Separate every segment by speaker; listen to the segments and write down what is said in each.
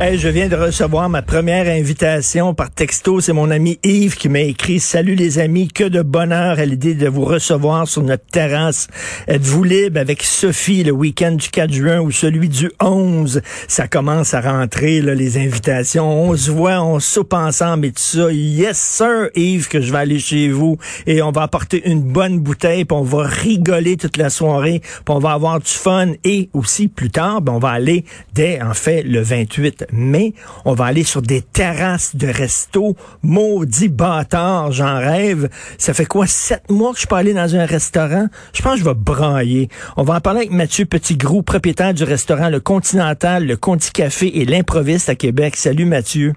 Speaker 1: Je viens de recevoir ma première invitation par texto. C'est mon ami Yves qui m'a écrit Salut les amis, que de bonheur à l'idée de vous recevoir sur notre terrasse. Êtes-vous libre avec Sophie le week-end du 4 juin ou celui du 11? Ça commence à rentrer, là, les invitations. On se voit, on soupe ensemble et tout ça. Yes, sir, Yves, que je vais aller chez vous et on va apporter une bonne bouteille puis on va rigoler toute la soirée puis on va avoir du fun et aussi plus tard, ben, on va aller dès, en fait, le 28 mai, on va aller sur des terrasses de resto. Maudit bâtard, j'en rêve. Ça fait quoi, sept mois que je suis pas allé dans un restaurant? Je pense que je vais brailler. On va en parler avec Mathieu Petitgrou, propriétaire du restaurant Le Continental, le Conti Café et l'Improviste à Québec. Salut Mathieu.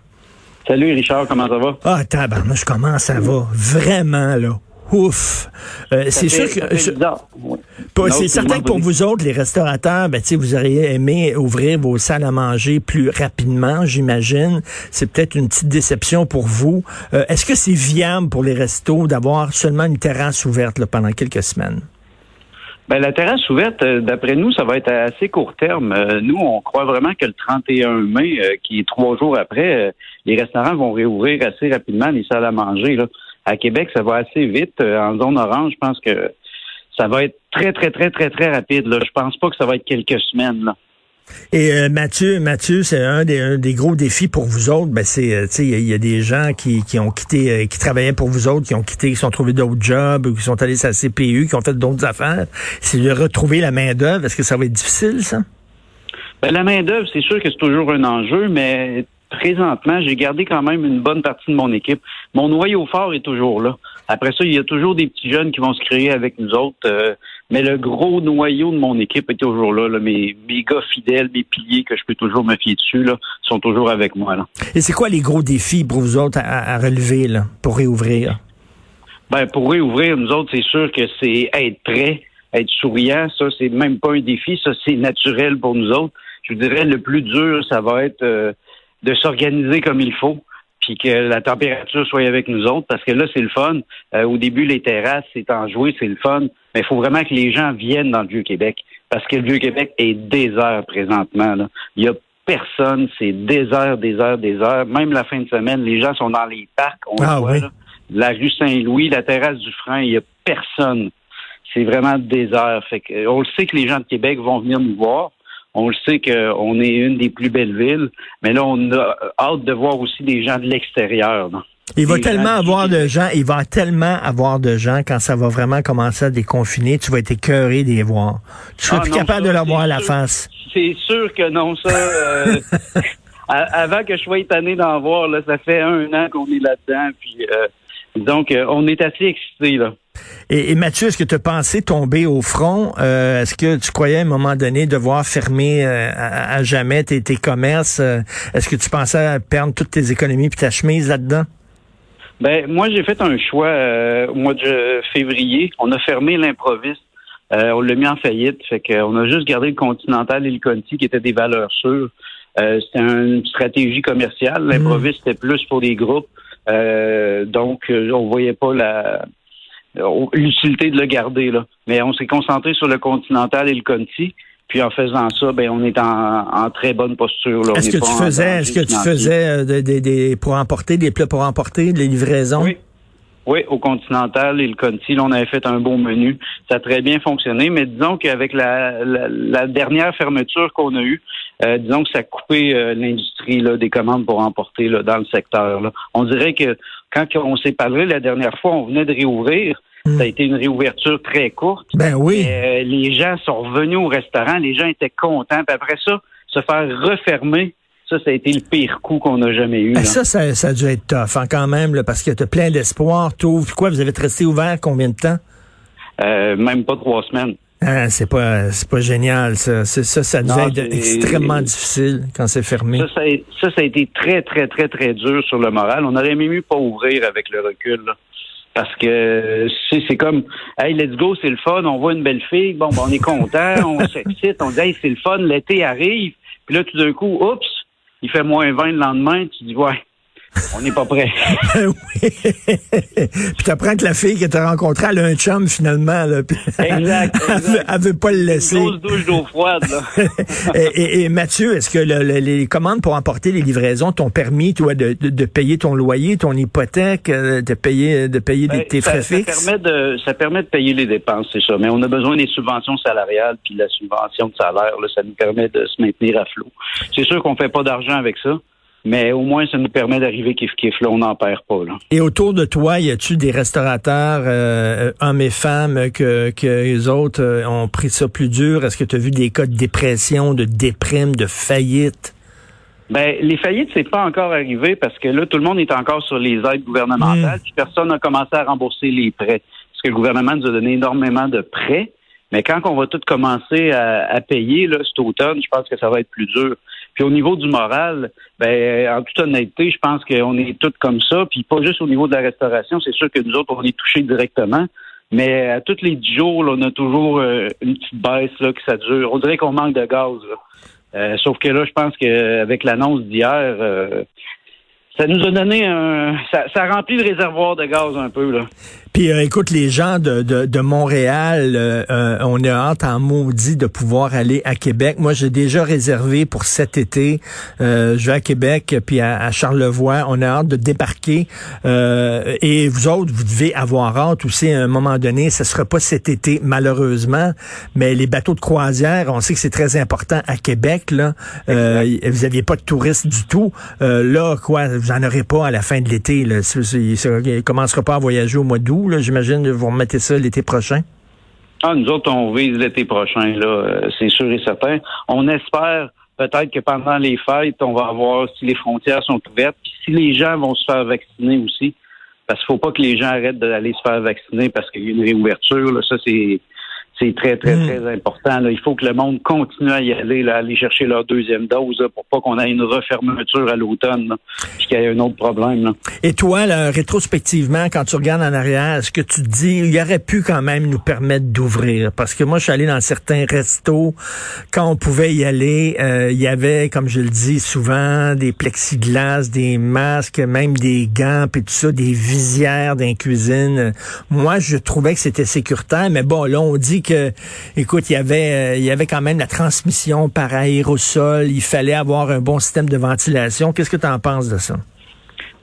Speaker 2: Salut Richard, comment ça va?
Speaker 1: Ah, tabarnouche, comment ça va? Vraiment, là. Ouf. Euh, c'est sûr que... C'est certain que pour vous autres, les restaurateurs, ben, tu sais, vous auriez aimé ouvrir vos salles à manger plus rapidement, j'imagine. C'est peut-être une petite déception pour vous. Euh, Est-ce que c'est viable pour les restos d'avoir seulement une terrasse ouverte là, pendant quelques semaines?
Speaker 2: Ben, la terrasse ouverte, euh, d'après nous, ça va être à assez court terme. Euh, Nous, on croit vraiment que le 31 mai, qui est trois jours après, les restaurants vont réouvrir assez rapidement les salles à manger. Là. À Québec, ça va assez vite. Euh, En zone orange, je pense que ça va être très, très, très, très, très rapide. Là. Je pense pas que ça va être quelques semaines. Là.
Speaker 1: Et euh, Mathieu, Mathieu, c'est un des, un des gros défis pour vous autres. Ben c'est, euh, il y, a- il y a des gens qui, qui ont quitté, euh, qui travaillaient pour vous autres, qui ont quitté, qui sont trouvés d'autres jobs, ou qui sont allés sur la CPU, qui ont fait d'autres affaires. C'est de retrouver la main d'œuvre. Est-ce que ça va être difficile, ça?
Speaker 2: Ben, la main-d'œuvre, c'est sûr que c'est toujours un enjeu, mais présentement, j'ai gardé quand même une bonne partie de mon équipe. Mon noyau fort est toujours là. Après ça, il y a toujours des petits jeunes qui vont se créer avec nous autres, euh, mais le gros noyau de mon équipe est toujours là. là. Mes, mes gars fidèles, mes piliers que je peux toujours me fier dessus, là, sont toujours avec moi. Là.
Speaker 1: Et c'est quoi les gros défis pour vous autres à, à- relever là, pour réouvrir?
Speaker 2: Ben, pour réouvrir, nous autres, c'est sûr que c'est être prêt, être souriant. Ça, c'est même pas un défi. Ça, c'est naturel pour nous autres. Je vous dirais, le plus dur, ça va être euh, de s'organiser comme il faut, puis que la température soit avec nous autres, parce que là, c'est le fun. Euh, au début, les terrasses, c'est enjoué, c'est le fun. Mais il faut vraiment que les gens viennent dans le Vieux-Québec, parce que le Vieux-Québec est désert présentement. Là. Il y a personne, c'est désert, désert, désert. Même la fin de semaine, les gens sont dans les parcs. On
Speaker 1: Ah
Speaker 2: le voit,
Speaker 1: oui.
Speaker 2: là la rue Saint-Louis, la terrasse du Frein, il n'y a personne. C'est vraiment désert. Fait que, on le sait que les gens de Québec vont venir nous voir. On le sait qu'on est une des plus belles villes, mais là, on a hâte de voir aussi des gens de l'extérieur. là.
Speaker 1: Il va tellement avoir de gens, il va tellement avoir de gens quand ça va vraiment commencer à déconfiner, tu vas être écœuré de les voir. Tu seras
Speaker 2: Ah
Speaker 1: plus
Speaker 2: non,
Speaker 1: capable
Speaker 2: ça,
Speaker 1: de leur voir la
Speaker 2: sûr.
Speaker 1: face.
Speaker 2: C'est sûr que non, ça. euh, avant que je sois étonné d'en voir, là, ça fait un an qu'on est là-dedans. Puis, euh, donc, euh, on est assez excités, là.
Speaker 1: Et, et Mathieu, est-ce que tu as pensé tomber au front? Euh, est-ce que tu croyais à un moment donné devoir fermer euh, à, à jamais tes, tes commerces? Euh, est-ce que tu pensais perdre toutes tes économies puis ta chemise là-dedans?
Speaker 2: Ben, moi, j'ai fait un choix euh, au mois de février. On a fermé l'improviste. Euh, on l'a mis en faillite. Fait qu'on a juste gardé le Continental et le Conti qui étaient des valeurs sûres. Euh, c'était une stratégie commerciale. L'improviste, c'était plus pour des groupes. Euh, donc, on voyait pas la l'utilité de le garder. là. Mais on s'est concentré sur le Continental et le Conti. Puis en faisant ça, ben on est en, en très bonne posture.
Speaker 1: Est-ce que tu faisais, est-ce que tu faisais euh, des, des- des- pour emporter des plats pour emporter, des livraisons?
Speaker 2: Oui. Oui, au Continental et le Conti, là, on avait fait un beau menu. Ça a très bien fonctionné, mais disons qu'avec la, la, la dernière fermeture qu'on a eue, euh, disons que ça a coupé euh, l'industrie là, des commandes pour emporter là, dans le secteur. Là. On dirait que quand on s'est parlé la dernière fois, on venait de réouvrir.
Speaker 1: Hmm.
Speaker 2: Ça a été une réouverture très courte.
Speaker 1: Ben oui.
Speaker 2: Euh, les gens sont revenus au restaurant, les gens étaient contents. Puis après ça, se faire refermer, Ça, ça a été le pire coup qu'on a jamais eu. Là.
Speaker 1: ça, ça, ça a dû être tough hein, quand même, là, parce que tu plein d'espoir. T'ouvres quoi? Vous avez resté ouvert combien de temps?
Speaker 2: Euh, même pas trois semaines.
Speaker 1: Ah, c'est pas c'est pas génial, ça. Ça, ça
Speaker 2: Non,
Speaker 1: être
Speaker 2: c'est-
Speaker 1: extrêmement difficile quand c'est fermé.
Speaker 2: Ça, ça, a, ça, ça a été très, très, très, très dur sur le moral. On aurait même mieux pas ouvrir avec le recul. là. Parce que c'est c'est comme Hey, let's go, c'est le fun, on voit une belle fille, bon ben on est content, on s'excite, on dit Hey, c'est le fun, l'été arrive, puis là tout d'un coup, oups, il fait moins 20 le lendemain, tu dis Ouais, on n'est pas prêt.
Speaker 1: oui. puis t'apprends que la fille que t'as rencontrée, elle a un chum finalement. Là, puis
Speaker 2: Exact,
Speaker 1: elle, veut, elle veut pas le
Speaker 2: Une
Speaker 1: laisser.
Speaker 2: grosse douche d'eau froide, là.
Speaker 1: et, et- et Mathieu, est-ce que le- le- les commandes pour emporter les livraisons t'ont permis, toi, de, de- de payer ton loyer, ton hypothèque, euh, de payer, de payer des-
Speaker 2: Ben,
Speaker 1: tes
Speaker 2: ça,
Speaker 1: frais
Speaker 2: ça
Speaker 1: fixes?
Speaker 2: permet de ça permet de payer les dépenses, c'est ça. Mais on a besoin des subventions salariales, puis la subvention de salaire, là, ça nous permet de se maintenir à flot. C'est sûr qu'on fait pas d'argent avec ça, mais au moins ça nous permet d'arriver kiff kiff là, on n'en perd pas là.
Speaker 1: Et autour de toi, y a-tu des restaurateurs, euh, hommes et femmes, que, que les autres euh, ont pris ça plus dur? Est-ce que tu as vu des cas de dépression, de déprime, de faillite?
Speaker 2: Ben, les faillites, c'est pas encore arrivé parce que là, tout le monde est encore sur les aides gouvernementales, puis personne n'a commencé à rembourser les prêts. Parce que le gouvernement nous a donné énormément de prêts, mais quand on va tout commencer à, à payer là, cet automne, je pense que ça va être plus dur. Puis au niveau du moral, ben, en toute honnêteté, je pense qu'on est tous comme ça, puis pas juste au niveau de la restauration, c'est sûr que nous autres, on est touchés directement. Mais à tous les dix jours, là, on a toujours euh, une petite baisse là, que ça dure. On dirait qu'on manque de gaz. Euh, sauf que là, je pense qu'avec l'annonce d'hier, euh, ça nous a donné un. Ça, ça remplit le réservoir de gaz un peu, là.
Speaker 1: Puis euh, écoute, les gens de, de, de Montréal, euh, euh, on a hâte en maudit de pouvoir aller à Québec. Moi, j'ai déjà réservé pour cet été. Euh, je vais à Québec, puis à, à Charlevoix. On a hâte de débarquer. Euh, et vous autres, vous devez avoir hâte aussi à un moment donné. Ce sera pas cet été, malheureusement. Mais les bateaux de croisière, on sait que c'est très important à Québec. Là, euh, vous aviez pas de touristes du tout. Euh, là, quoi, vous en aurez pas à la fin de l'été. Là, il commencera pas à voyager au mois d'août. Là. J'imagine vous remettez ça l'été prochain?
Speaker 2: Ah, nous autres, on vise l'été prochain, là, euh, c'est sûr et certain. On espère peut-être que pendant les fêtes, on va voir si les frontières sont ouvertes, puis si les gens vont se faire vacciner aussi. Parce qu'il faut pas que les gens arrêtent d'aller se faire vacciner parce qu'il y a une réouverture. Là. Ça, c'est c'est très, très,
Speaker 1: Mm.
Speaker 2: très important. Là. Il faut que le monde continue à y aller, là, aller chercher leur deuxième dose là, pour pas qu'on ait une refermeture à l'automne, puis qu'il y ait un autre problème. Là.
Speaker 1: Et toi, là, rétrospectivement, quand tu regardes en arrière, est-ce que tu te dis, il aurait pu quand même nous permettre d'ouvrir? Parce que moi, je suis allé dans certains restos, quand on pouvait y aller, euh, il y avait, comme je le dis souvent, des plexiglas, des masques, même des gants, puis tout ça, des visières dans les cuisines. Moi, je trouvais que c'était sécuritaire, mais bon, là, on dit que, écoute, il y avait, euh, il y avait quand même la transmission par aérosol, il fallait avoir un bon système de ventilation. Qu'est-ce que tu en penses de ça?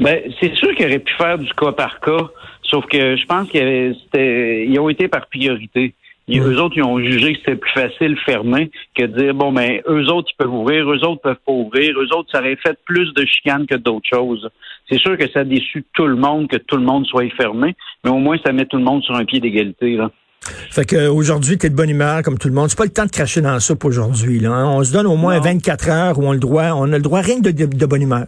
Speaker 2: Ben, c'est sûr qu'il aurait pu faire du cas par cas, sauf que je pense qu'ils ont été par priorité.
Speaker 1: Mm.
Speaker 2: Eux autres, ils ont jugé que c'était plus facile fermer que de dire, bon, ben, eux autres, ils peuvent ouvrir, eux autres peuvent pas ouvrir, eux autres, ça aurait fait plus de chicanes que d'autres choses. C'est sûr que ça déçu tout le monde que tout le monde soit fermé, mais au moins, ça met tout le monde sur un pied d'égalité, là.
Speaker 1: Fait que aujourd'hui, t'es de bonne humeur comme tout le monde. C'est pas le temps de cracher dans la soupe aujourd'hui. Là, hein. On se donne au moins
Speaker 2: Non.
Speaker 1: 24 heures où on le droit, on a le droit rien que de, de, de bonne humeur.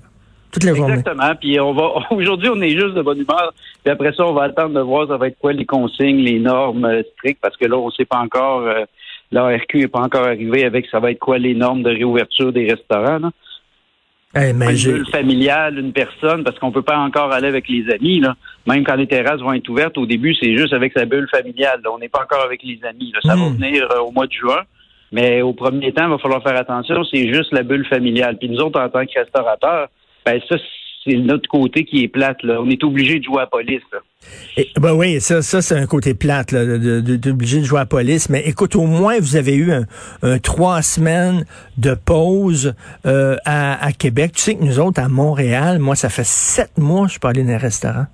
Speaker 1: Toute la journée.
Speaker 2: Exactement. Puis on va aujourd'hui, on est juste de bonne humeur. Puis après ça, on va attendre de voir ça va être quoi les consignes, les normes euh, strictes, parce que là, on sait pas encore. Euh, L'ARQ n'est pas encore arrivé avec ça va être quoi les normes de réouverture des restaurants. Là.
Speaker 1: Eh,
Speaker 2: Une bulle familiale, une personne, parce qu'on peut pas encore aller avec les amis. Là. Même quand les terrasses vont être ouvertes, au début, c'est juste avec sa bulle familiale. là. On n'est pas encore avec les amis. Là. Ça va
Speaker 1: Mm.
Speaker 2: venir euh, au mois de juin. Mais au premier temps, il va falloir faire attention. C'est juste la bulle familiale. Puis nous autres, en tant que restaurateurs, ben ça, c'est notre côté qui est plate. Là. On est obligé de jouer à la police. Là.
Speaker 1: Ben oui, ça, ça c'est un côté plate, là, de, de, de- d'obligé de jouer à la police. Mais écoute, au moins, vous avez eu un, un trois semaines de pause euh, à, à Québec. Tu sais que nous autres, à Montréal, moi, ça fait sept mois que je suis pas allé dans un restaurant.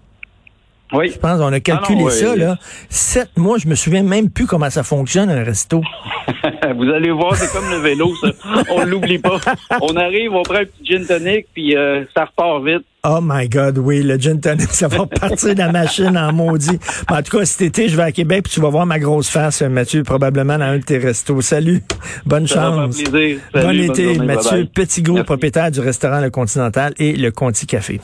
Speaker 2: Oui.
Speaker 1: Je pense qu'on a calculé
Speaker 2: Ah non,
Speaker 1: ça, là. Sept mois, je me souviens même plus comment ça fonctionne, un resto.
Speaker 2: Vous allez voir, c'est comme le vélo, ça. On l'oublie pas. On arrive, on prend un petit gin tonic, puis euh, ça repart vite.
Speaker 1: Oh my God, oui, le gin tonic, ça va partir de la machine en maudit. Mais en tout cas, cet été, je vais à Québec, puis tu vas voir ma grosse face, Mathieu, probablement dans un de tes restos. Salut, bonne
Speaker 2: Ça
Speaker 1: chance.
Speaker 2: Salut,
Speaker 1: bon
Speaker 2: bonne
Speaker 1: été,
Speaker 2: journée,
Speaker 1: Mathieu. Petitgros,
Speaker 2: Merci.
Speaker 1: propriétaire du restaurant Le Continental et Le Conti Café.